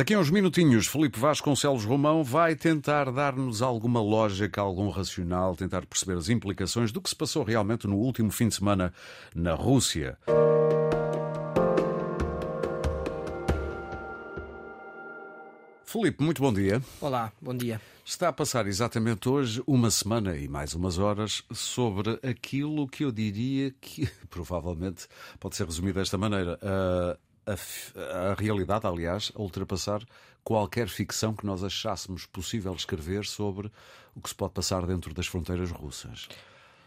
Daqui a uns minutinhos, Felipe Vasconcelos Romão vai tentar dar-nos alguma lógica, algum racional, tentar perceber as implicações do que se passou realmente no último fim de semana na Rússia. Felipe, muito bom dia. Olá, bom dia. Está a passar exatamente hoje uma semana e mais umas horas sobre aquilo que eu diria que provavelmente pode ser resumido desta maneira. A, a, realidade, aliás, a ultrapassar qualquer ficção que nós achássemos possível escrever sobre o que se pode passar dentro das fronteiras russas.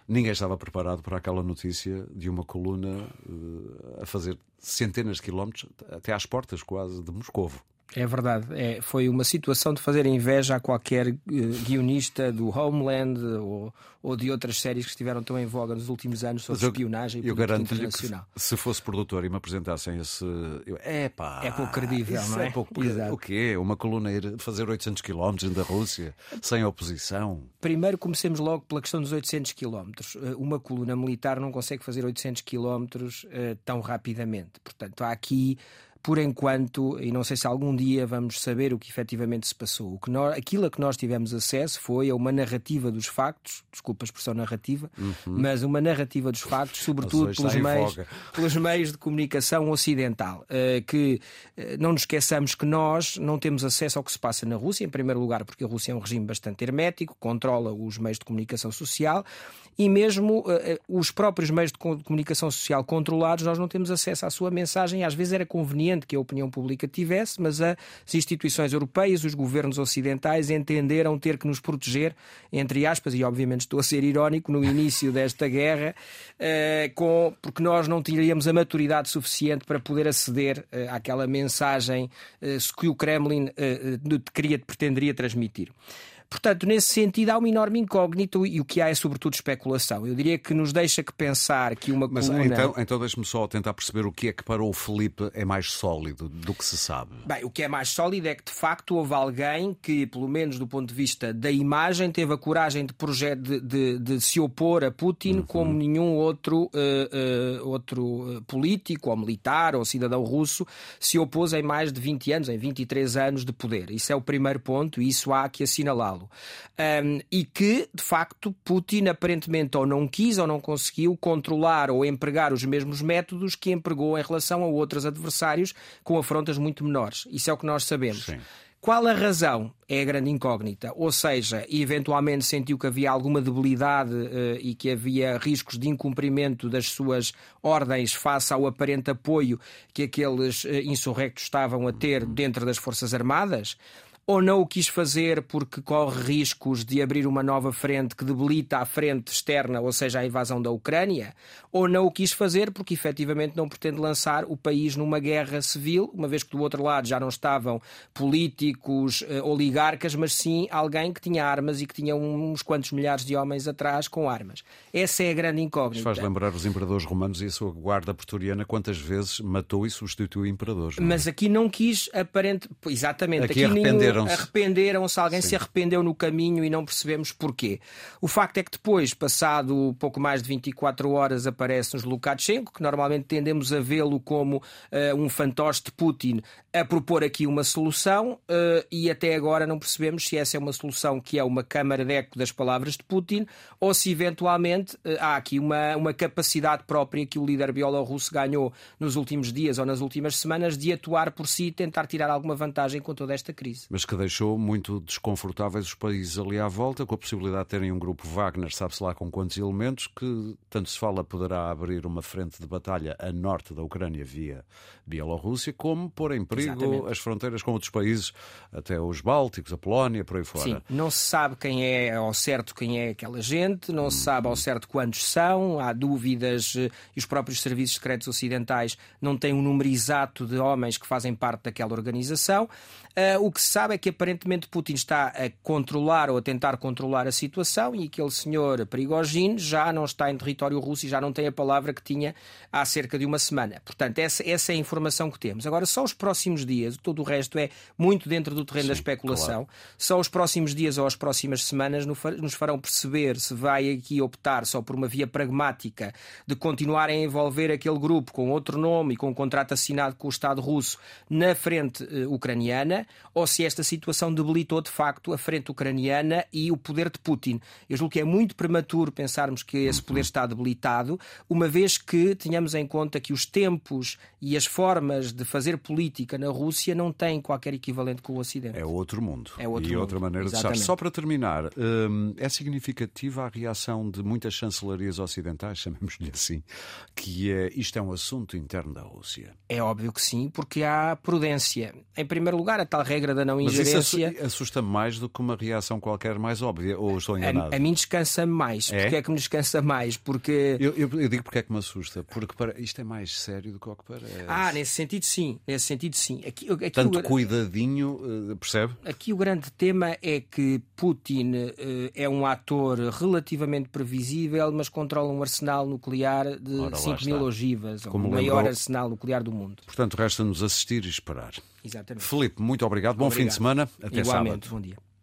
Ninguém estava preparado para aquela notícia de uma coluna uh, a fazer centenas de quilómetros, até às portas quase de Moscovo. É verdade, é, foi uma situação de fazer inveja a qualquer uh, guionista do Homeland ou, ou, de outras séries que estiveram tão em voga nos últimos anos sobre eu, espionagem e eu garanto internacional. Que se fosse produtor e me apresentassem esse. Eu, epá, é pouco credível, não é? é pouco, Exato. O quê? Uma coluna ir fazer 800 km da Rússia sem oposição? Primeiro comecemos logo pela questão dos 800 km. Eh, uma coluna militar não consegue fazer 800 km uh, tão rapidamente. Portanto, há aqui por enquanto, e não sei se algum dia vamos saber o que efetivamente se passou. O que nós, aquilo a que nós tivemos acesso foi a uma narrativa dos factos, desculpa a expressão narrativa, uhum. mas uma narrativa dos factos, sobretudo pelos meios, pelos meios de comunicação ocidental. Uh, que uh, não nos esqueçamos que nós não temos acesso ao que se passa na Rússia, em primeiro lugar, porque a Rússia é um regime bastante hermético, controla os meios de comunicação social e mesmo uh, os próprios meios de comunicação social controlados, nós não temos acesso à sua mensagem. Às vezes era conveniente que a opinião pública tivesse, mas as instituições europeias, os governos ocidentais entenderam ter que nos proteger, entre aspas, e obviamente estou a ser irónico, no início desta guerra, eh, com, porque nós não teríamos a maturidade suficiente para poder aceder eh, àquela mensagem eh, que o Kremlin queria, pretenderia transmitir. Portanto, nesse sentido, há uma enorme incógnito e o que há é, sobretudo, especulação. Eu diria que nos deixa que pensar que uma Mas, coluna... Então, então deixe-me só tentar perceber o que é que para o Felipe é mais sólido do que se sabe. Bem, o que é mais sólido é que, de facto, houve alguém que, pelo menos do ponto de vista da imagem, teve a coragem de, de, de, de se opor a Putin uhum. como nenhum outro, uh, uh, outro político, ou militar, ou cidadão russo, se opôs em mais de 20 anos, em 23 anos de poder. Isso é o primeiro ponto e isso há que assinalá-lo. Um, e que, de facto, Putin aparentemente ou não quis ou não conseguiu controlar ou empregar os mesmos métodos que empregou em relação a outros adversários com afrontas muito menores. Isso é o que nós sabemos. Sim. Qual a razão? É a grande incógnita. Ou seja, eventualmente sentiu que havia alguma debilidade uh, e que havia riscos de incumprimento das suas ordens face ao aparente apoio que aqueles uh, insurrectos estavam a ter dentro das Forças Armadas? Ou não o quis fazer porque corre riscos de abrir uma nova frente que debilita a frente externa, ou seja, a invasão da Ucrânia, ou não o quis fazer porque efetivamente não pretende lançar o país numa guerra civil, uma vez que do outro lado já não estavam políticos, eh, oligarcas, mas sim alguém que tinha armas e que tinha uns quantos milhares de homens atrás com armas. Essa é a grande incógnita. Faz lembrar os imperadores romanos e a sua guarda pretoriana quantas vezes matou e substituiu imperadores. É? Mas aqui não quis aparente, exatamente, aqui, aqui nenhum arrependeram-se. Arrependeram-se, alguém Sim. se arrependeu no caminho e não percebemos porquê. O facto é que depois, passado pouco mais de 24 horas, aparece-nos Lukashenko, que normalmente tendemos a vê-lo como uh, um fantoche de Putin, a propor aqui uma solução uh, e até agora não percebemos se essa é uma solução que é uma câmara de eco das palavras de Putin ou se eventualmente uh, há aqui uma, uma capacidade própria que o líder bielorrusso ganhou nos últimos dias ou nas últimas semanas de atuar por si e tentar tirar alguma vantagem com toda esta crise. Mas que deixou muito desconfortáveis os países ali à volta, com a possibilidade de terem um grupo Wagner, sabe-se lá com quantos elementos, que tanto se fala poderá abrir uma frente de batalha a norte da Ucrânia via Bielorrússia, como pôr em perigo Exatamente. as fronteiras com outros países, até os Bálticos, a Polónia, por aí fora. Sim, não se sabe quem é ao certo quem é aquela gente, não se sabe ao certo quantos são, há dúvidas eh, e os próprios serviços secretos ocidentais não têm um número exato de homens que fazem parte daquela organização. Uh, o que se sabe sabe é que aparentemente Putin está a controlar ou a tentar controlar a situação e aquele senhor Prigogine já não está em território russo e já não tem a palavra que tinha há cerca de uma semana. Portanto, essa, essa é a informação que temos. Agora, só os próximos dias, todo o resto é muito dentro do terreno Sim, da especulação, claro. só os próximos dias ou as próximas semanas nos farão perceber se vai aqui optar só por uma via pragmática de continuar a envolver aquele grupo com outro nome e com um contrato assinado com o Estado russo na frente uh, ucraniana ou se esta situação debilitou de facto a frente ucraniana e o poder de Putin. Eu julgo que é muito prematuro pensarmos que esse poder está debilitado, uma vez que tenhamos em conta que os tempos e as formas de fazer política na Rússia não têm qualquer equivalente com o Ocidente. É outro mundo. É outro e mundo. outra maneira Exatamente. de estar. Só para terminar, hum, é significativa a reação de muitas chancelarias ocidentais, chamemos-lhe assim, que é, isto é um assunto interno da Rússia. É óbvio que sim, porque há prudência. Em primeiro lugar, a tal regra da não ingerência. Mas isso assusta-me mais do que uma reação qualquer mais óbvia, ou estou enganado? A, a mim descansa mais. É? Porque é que me descansa mais? Porque. Eu, eu, eu digo porque é que me assusta. Porque para... isto é mais sério do que o que parece. Ah, nesse sentido sim. Nesse sentido sim. Aqui, aqui Tanto o... cuidadinho, eh, percebe? Aqui o grande tema é que Putin uh, é um ator relativamente previsível, mas controla um arsenal nuclear de Ora, 5 mil ogivas, Como o maior lembrou... arsenal nuclear do mundo. Portanto, resta-nos assistir e esperar. Exatamente. Felipe, muito obrigado. Bom obrigado. fim de semana. Até Igualmente, sábado. Bom dia.